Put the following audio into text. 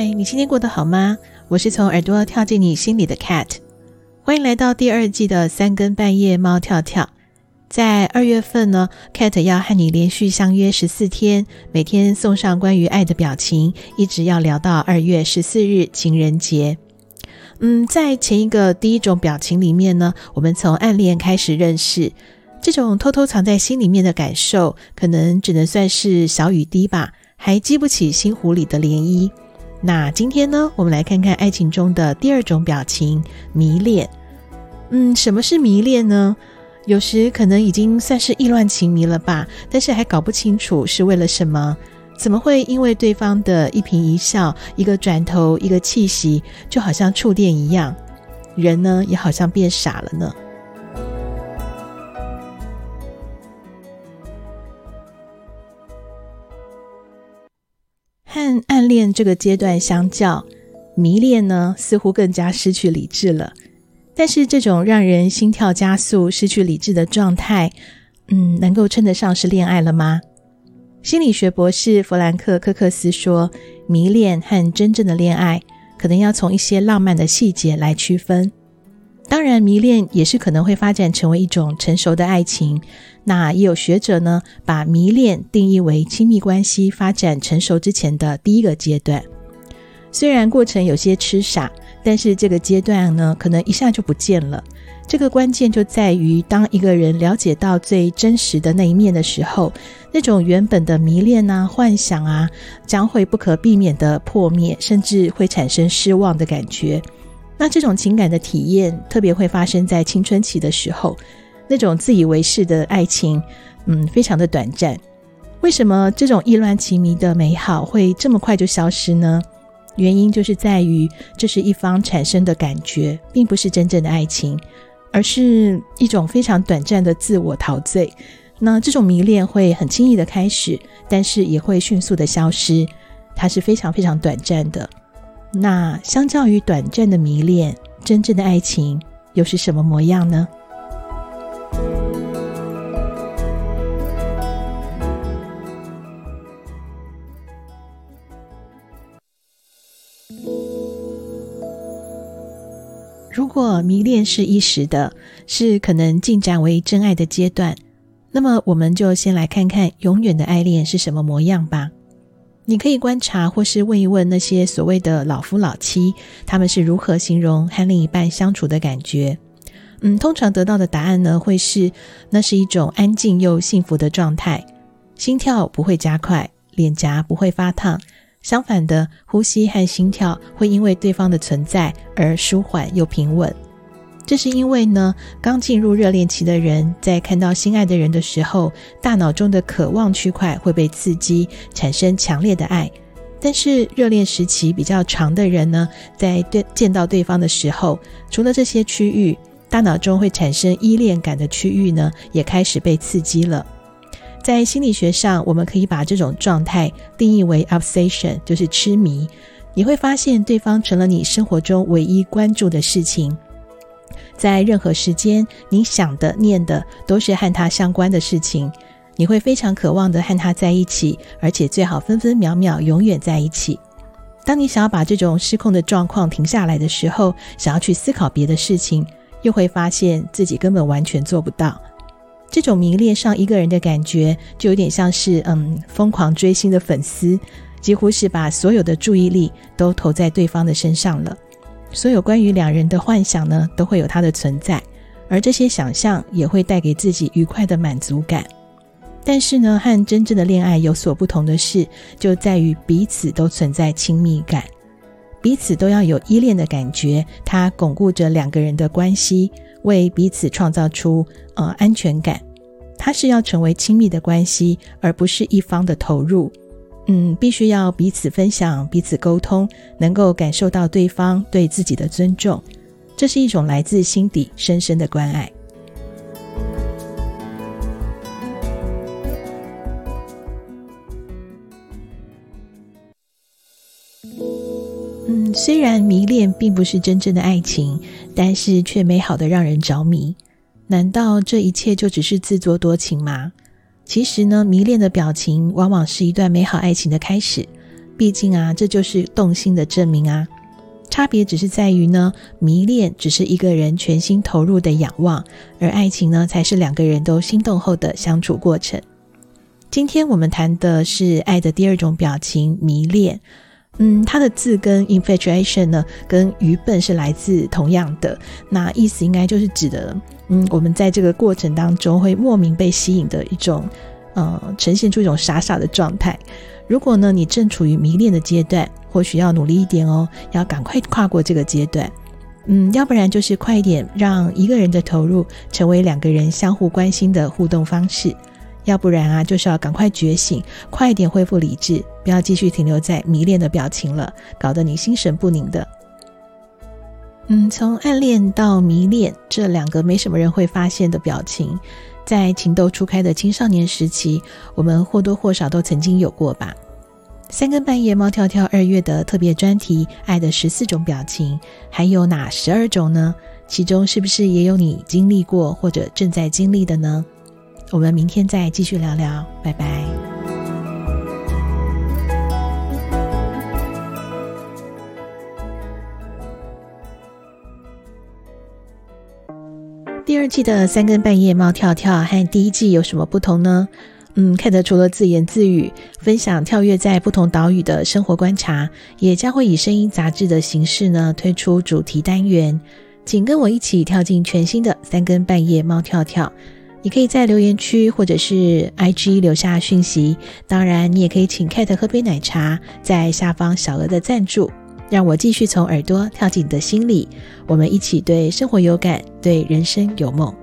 嗨，你今天过得好吗？我是从耳朵跳进你心里的 Cat，欢迎来到第二季的三更半夜猫跳跳。在二月份呢，Cat 要和你连续相约十四天，每天送上关于爱的表情，一直要聊到二月十四日情人节。嗯，在前一个第一种表情里面呢，我们从暗恋开始认识，这种偷偷藏在心里面的感受，可能只能算是小雨滴吧，还激不起心湖里的涟漪。那今天呢，我们来看看爱情中的第二种表情——迷恋。嗯，什么是迷恋呢？有时可能已经算是意乱情迷了吧，但是还搞不清楚是为了什么。怎么会因为对方的一颦一笑、一个转头、一个气息，就好像触电一样，人呢也好像变傻了呢？恋这个阶段相较，迷恋呢似乎更加失去理智了。但是这种让人心跳加速、失去理智的状态，嗯，能够称得上是恋爱了吗？心理学博士弗兰克·科克斯说，迷恋和真正的恋爱，可能要从一些浪漫的细节来区分。当然，迷恋也是可能会发展成为一种成熟的爱情。那也有学者呢，把迷恋定义为亲密关系发展成熟之前的第一个阶段。虽然过程有些痴傻。但是这个阶段呢，可能一下就不见了。这个关键就在于，当一个人了解到最真实的那一面的时候，那种原本的迷恋啊、幻想啊，将会不可避免的破灭，甚至会产生失望的感觉。那这种情感的体验，特别会发生在青春期的时候，那种自以为是的爱情，嗯，非常的短暂。为什么这种意乱情迷的美好会这么快就消失呢？原因就是在于，这是一方产生的感觉，并不是真正的爱情，而是一种非常短暂的自我陶醉。那这种迷恋会很轻易的开始，但是也会迅速的消失，它是非常非常短暂的。那相较于短暂的迷恋，真正的爱情又是什么模样呢？如果迷恋是一时的，是可能进展为真爱的阶段，那么我们就先来看看永远的爱恋是什么模样吧。你可以观察或是问一问那些所谓的老夫老妻，他们是如何形容和另一半相处的感觉。嗯，通常得到的答案呢，会是那是一种安静又幸福的状态，心跳不会加快，脸颊不会发烫。相反的，呼吸和心跳会因为对方的存在而舒缓又平稳。这是因为呢，刚进入热恋期的人在看到心爱的人的时候，大脑中的渴望区块会被刺激，产生强烈的爱。但是热恋时期比较长的人呢，在对见到对方的时候，除了这些区域，大脑中会产生依恋感的区域呢，也开始被刺激了。在心理学上，我们可以把这种状态定义为 obsession，就是痴迷。你会发现对方成了你生活中唯一关注的事情，在任何时间，你想的、念的都是和他相关的事情。你会非常渴望的和他在一起，而且最好分分秒秒永远在一起。当你想要把这种失控的状况停下来的时候，想要去思考别的事情，又会发现自己根本完全做不到。这种迷恋上一个人的感觉，就有点像是嗯，疯狂追星的粉丝，几乎是把所有的注意力都投在对方的身上了。所有关于两人的幻想呢，都会有它的存在，而这些想象也会带给自己愉快的满足感。但是呢，和真正的恋爱有所不同的是，就在于彼此都存在亲密感，彼此都要有依恋的感觉，它巩固着两个人的关系。为彼此创造出呃安全感，它是要成为亲密的关系，而不是一方的投入。嗯，必须要彼此分享、彼此沟通，能够感受到对方对自己的尊重，这是一种来自心底深深的关爱。嗯，虽然迷恋并不是真正的爱情，但是却美好的让人着迷。难道这一切就只是自作多情吗？其实呢，迷恋的表情往往是一段美好爱情的开始。毕竟啊，这就是动心的证明啊。差别只是在于呢，迷恋只是一个人全心投入的仰望，而爱情呢，才是两个人都心动后的相处过程。今天我们谈的是爱的第二种表情——迷恋。嗯，它的字根 infatuation 呢，跟愚笨是来自同样的。那意思应该就是指的，嗯，我们在这个过程当中会莫名被吸引的一种，呃，呈现出一种傻傻的状态。如果呢，你正处于迷恋的阶段，或许要努力一点哦，要赶快跨过这个阶段。嗯，要不然就是快一点，让一个人的投入成为两个人相互关心的互动方式；要不然啊，就是要赶快觉醒，快一点恢复理智，不要继续停留在迷恋的表情了，搞得你心神不宁的。嗯，从暗恋到迷恋，这两个没什么人会发现的表情。在情窦初开的青少年时期，我们或多或少都曾经有过吧。三更半夜，猫跳跳二月的特别专题《爱的十四种表情》，还有哪十二种呢？其中是不是也有你经历过或者正在经历的呢？我们明天再继续聊聊，拜拜。第二季的三更半夜，猫跳跳和第一季有什么不同呢？嗯，Kate 除了自言自语分享跳跃在不同岛屿的生活观察，也将会以声音杂志的形式呢推出主题单元，请跟我一起跳进全新的三更半夜，猫跳跳。你可以在留言区或者是 IG 留下讯息，当然你也可以请 Kate 喝杯奶茶，在下方小额的赞助。让我继续从耳朵跳进你的心里，我们一起对生活有感，对人生有梦。